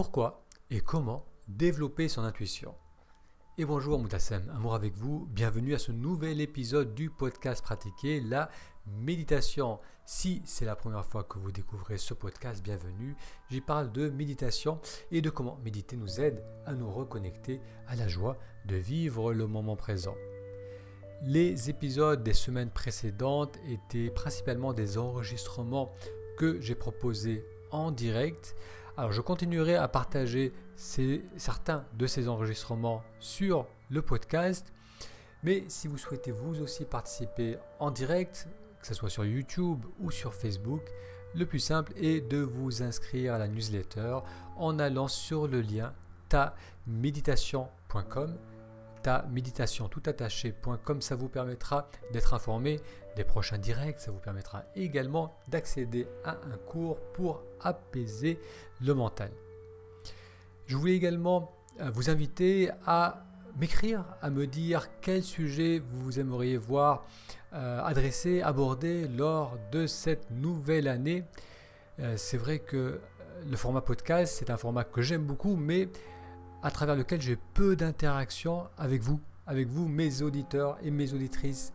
Pourquoi et comment développer son intuition Et bonjour Moutassem, amour avec vous, bienvenue à ce nouvel épisode du podcast pratiqué, la méditation. Si c'est la première fois que vous découvrez ce podcast, bienvenue. J'y parle de méditation et de comment méditer nous aide à nous reconnecter à la joie de vivre le moment présent. Les épisodes des semaines précédentes étaient principalement des enregistrements que j'ai proposés en direct alors je continuerai à partager certains de ces enregistrements sur le podcast. Mais si vous souhaitez vous aussi participer en direct, que ce soit sur YouTube ou sur Facebook, le plus simple est de vous inscrire à la newsletter en allant sur le lien taméditation.com. Ça vous permettra d'être informé des prochains directs. Ça vous permettra également d'accéder à un cours pour apaiser le mental. Je voulais également euh, vous inviter à m'écrire, à me dire quel sujet vous aimeriez voir euh, adressé, abordé lors de cette nouvelle année. Euh, c'est vrai que le format podcast, c'est un format que j'aime beaucoup, mais à travers lequel j'ai peu d'interaction avec vous, avec vous, mes auditeurs et mes auditrices.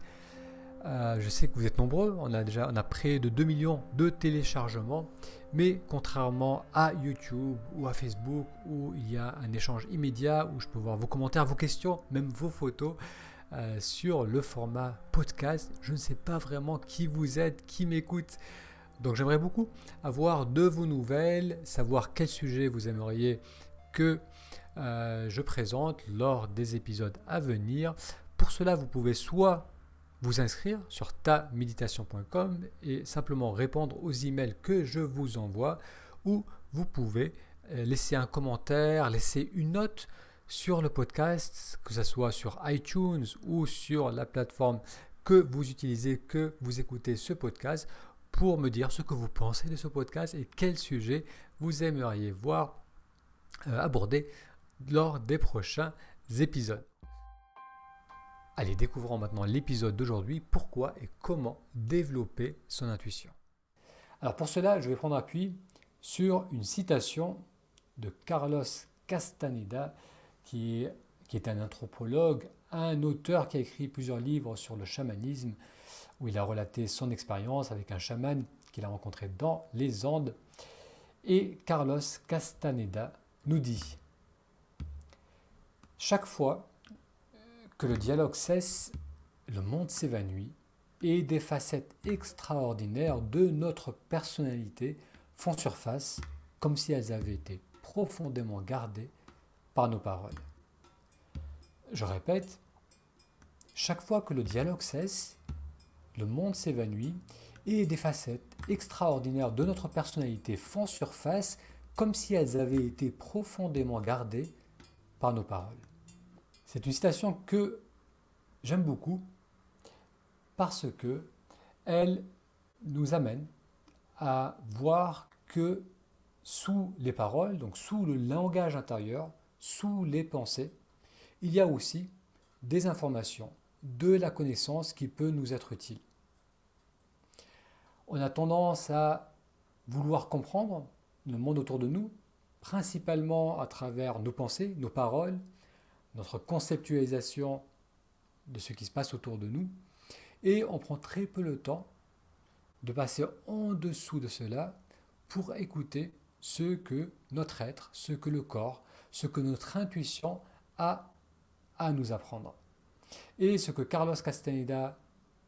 Euh, je sais que vous êtes nombreux, on a déjà on a près de 2 millions de téléchargements, mais contrairement à YouTube ou à Facebook où il y a un échange immédiat, où je peux voir vos commentaires, vos questions, même vos photos, euh, sur le format podcast, je ne sais pas vraiment qui vous êtes, qui m'écoute. Donc j'aimerais beaucoup avoir de vos nouvelles, savoir quel sujet vous aimeriez que euh, je présente lors des épisodes à venir. Pour cela, vous pouvez soit vous inscrire sur taméditation.com et simplement répondre aux emails que je vous envoie, ou vous pouvez euh, laisser un commentaire, laisser une note sur le podcast, que ce soit sur iTunes ou sur la plateforme que vous utilisez, que vous écoutez ce podcast, pour me dire ce que vous pensez de ce podcast et quel sujet vous aimeriez voir euh, abordé lors des prochains épisodes. Allez, découvrons maintenant l'épisode d'aujourd'hui, pourquoi et comment développer son intuition. Alors pour cela, je vais prendre appui sur une citation de Carlos Castaneda, qui est, un anthropologue, un auteur qui a écrit plusieurs livres sur le chamanisme, où il a relaté son expérience avec un chaman qu'il a rencontré dans les Andes. Et Carlos Castaneda nous dit chaque fois que le dialogue cesse, le monde s'évanouit et des facettes extraordinaires de notre personnalité font surface comme si elles avaient été profondément gardées par nos paroles. Je répète, chaque fois que le dialogue cesse, le monde s'évanouit et des facettes extraordinaires de notre personnalité font surface comme si elles avaient été profondément gardées par nos paroles. C'est une citation que j'aime beaucoup parce que elle nous amène à voir que sous les paroles, donc sous le langage intérieur, sous les pensées, il y a aussi des informations, de la connaissance qui peut nous être utile. On a tendance à vouloir comprendre le monde autour de nous, principalement à travers nos pensées, nos paroles, notre conceptualisation de ce qui se passe autour de nous, et on prend très peu le temps de passer en dessous de cela pour écouter ce que notre être, ce que le corps, ce que notre intuition a à nous apprendre. Et ce que Carlos Castaneda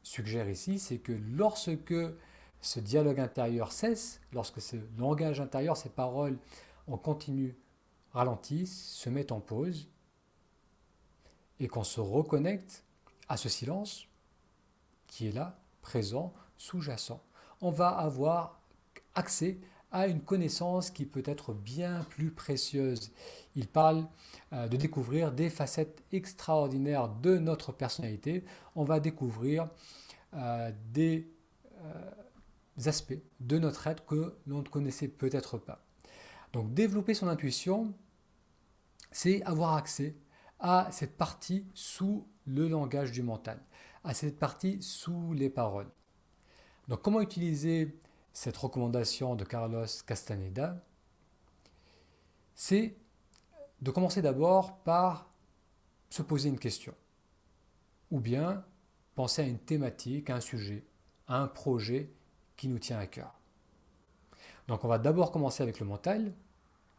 suggère ici, c'est que lorsque ce dialogue intérieur cesse, lorsque ce langage intérieur, ces paroles en continu ralentissent, se mettent en pause, et qu'on se reconnecte à ce silence qui est là, présent, sous-jacent, on va avoir accès à une connaissance qui peut être bien plus précieuse. Il parle euh, de découvrir des facettes extraordinaires de notre personnalité. On va découvrir euh, des euh, aspects de notre être que l'on ne connaissait peut-être pas. Donc développer son intuition, c'est avoir accès à cette partie sous le langage du mental, à cette partie sous les paroles. Donc comment utiliser cette recommandation de Carlos Castaneda? C'est de commencer d'abord par se poser une question. Ou bien penser à une thématique, à un sujet, à un projet qui nous tient à cœur. Donc on va d'abord commencer avec le mental,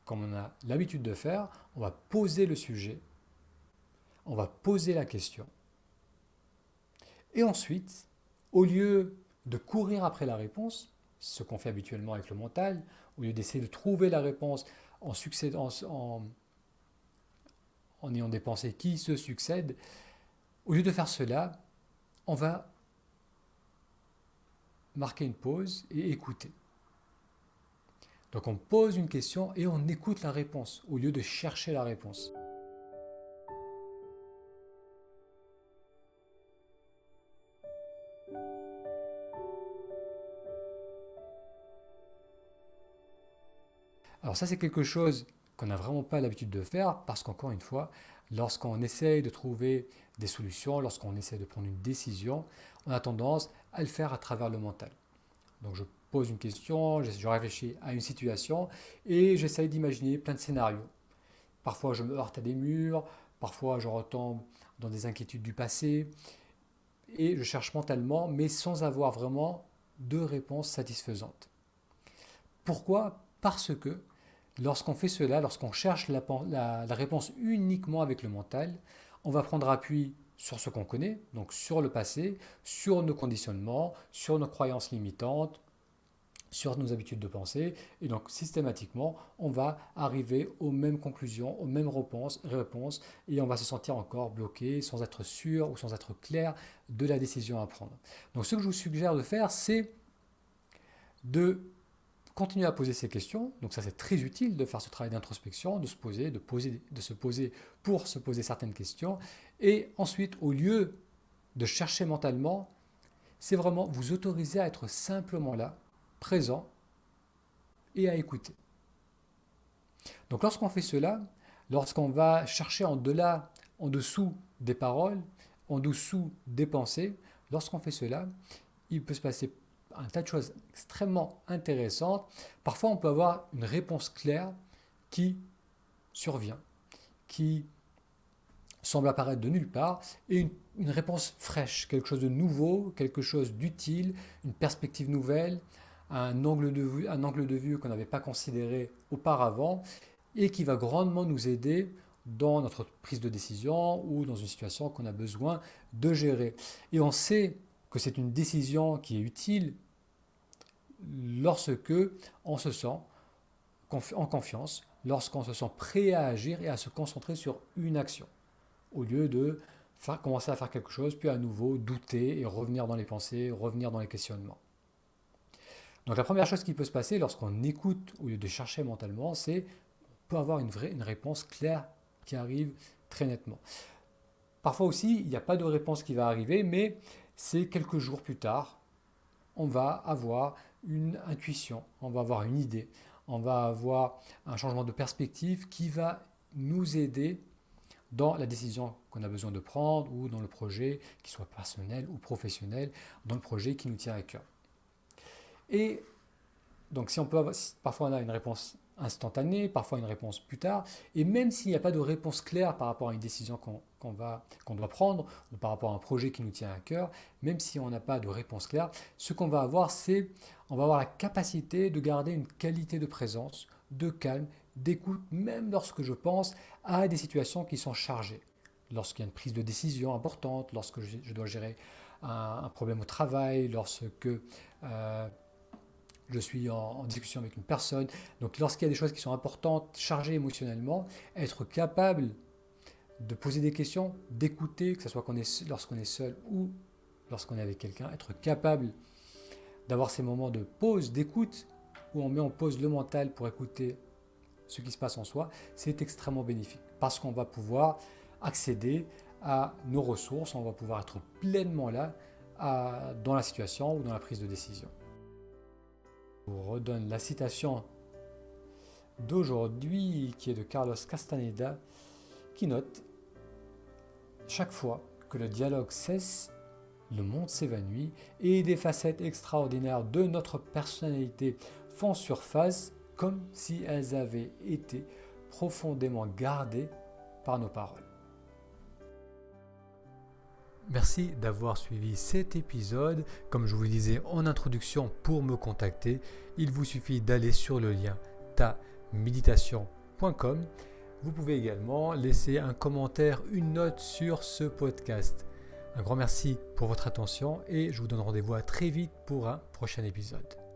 comme on a l'habitude de faire. On va poser le sujet, on va poser la question. Et ensuite, au lieu de courir après la réponse, ce qu'on fait habituellement avec le mental, au lieu d'essayer de trouver la réponse en, en, en ayant des pensées qui se succèdent, au lieu de faire cela, on va marquer une pause et écouter. Donc on pose une question et on écoute la réponse au lieu de chercher la réponse. Ça c'est quelque chose qu'on n'a vraiment pas l'habitude de faire parce qu'encore une fois, lorsqu'on essaye de trouver des solutions, lorsqu'on essaie de prendre une décision, on a tendance à le faire à travers le mental. Donc je pose une question, je réfléchis à une situation et j'essaye d'imaginer plein de scénarios. Parfois je me heurte à des murs, parfois je retombe dans des inquiétudes du passé et je cherche mentalement mais sans avoir vraiment de réponse satisfaisante. Pourquoi? Parce que Lorsqu'on fait cela, lorsqu'on cherche la, réponse uniquement avec le mental, on va prendre appui sur ce qu'on connaît, donc sur le passé, sur nos conditionnements, sur nos croyances limitantes, sur nos habitudes de pensée, et donc systématiquement, on va arriver aux mêmes conclusions, aux mêmes réponses, réponses, et on va se sentir encore bloqué, sans être sûr ou sans être clair de la décision à prendre. Donc ce que je vous suggère de faire, c'est de continuer à poser ces questions. Donc ça c'est très utile de faire ce travail d'introspection, de se poser, de poser, de se poser pour se poser certaines questions. Et ensuite, au lieu de chercher mentalement, c'est vraiment vous autoriser à être simplement là, présent et à écouter. Donc lorsqu'on fait cela, lorsqu'on va chercher en delà, en dessous des paroles, en dessous des pensées, lorsqu'on fait cela, il peut se passer un tas de choses extrêmement intéressantes. Parfois, on peut avoir une réponse claire qui survient, qui semble apparaître de nulle part, et une, réponse fraîche, quelque chose de nouveau, quelque chose d'utile, une perspective nouvelle, un angle de vue, un angle de vue qu'on n'avait pas considéré auparavant, et qui va grandement nous aider dans notre prise de décision ou dans une situation qu'on a besoin de gérer. Et on sait que c'est une décision qui est utile lorsque on se sent en confiance, lorsqu'on se sent prêt à agir et à se concentrer sur une action, au lieu de commencer à faire quelque chose, puis à nouveau douter et revenir dans les pensées, revenir dans les questionnements. Donc la première chose qui peut se passer lorsqu'on écoute au lieu de chercher mentalement, c'est peut avoir une, une réponse claire qui arrive très nettement. Parfois aussi, il n'y a pas de réponse qui va arriver, mais c'est quelques jours plus tard, on va avoir une intuition, on va avoir une idée, on va avoir un changement de perspective qui va nous aider dans la décision qu'on a besoin de prendre ou dans le projet, qui soit personnel ou professionnel, dans le projet qui nous tient à cœur. Et donc si on peut avoir, parfois on a une réponse instantanée, parfois une réponse plus tard, et même s'il n'y a pas de réponse claire par rapport à une décision qu'on doit prendre, ou par rapport à un projet qui nous tient à cœur, même si on n'a pas de réponse claire, ce qu'on va avoir, c'est, on va avoir la capacité de garder une qualité de présence, de calme, d'écoute, même lorsque je pense à des situations qui sont chargées. Lorsqu'il y a une prise de décision importante, lorsque je, dois gérer un, problème au travail, lorsque... Euh, je suis en, discussion avec une personne. Donc lorsqu'il y a des choses qui sont importantes, chargées émotionnellement, être capable de poser des questions, d'écouter, que ce soit lorsqu'on est seul ou lorsqu'on est avec quelqu'un, être capable d'avoir ces moments de pause, d'écoute, où on met en pause le mental pour écouter ce qui se passe en soi, c'est extrêmement bénéfique parce qu'on va pouvoir accéder à nos ressources, on va pouvoir être pleinement là dans la situation ou dans la prise de décision vous redonne la citation d'aujourd'hui qui est de Carlos Castaneda qui note Chaque fois que le dialogue cesse, le monde s'évanouit et des facettes extraordinaires de notre personnalité font surface comme si elles avaient été profondément gardés par nos paroles. Merci d'avoir suivi cet épisode. Comme je vous le disais en introduction, pour me contacter, il vous suffit d'aller sur le lien taméditation.com. Vous pouvez également laisser un commentaire, une note sur ce podcast. Un grand merci pour votre attention et je vous donne rendez-vous très vite pour un prochain épisode.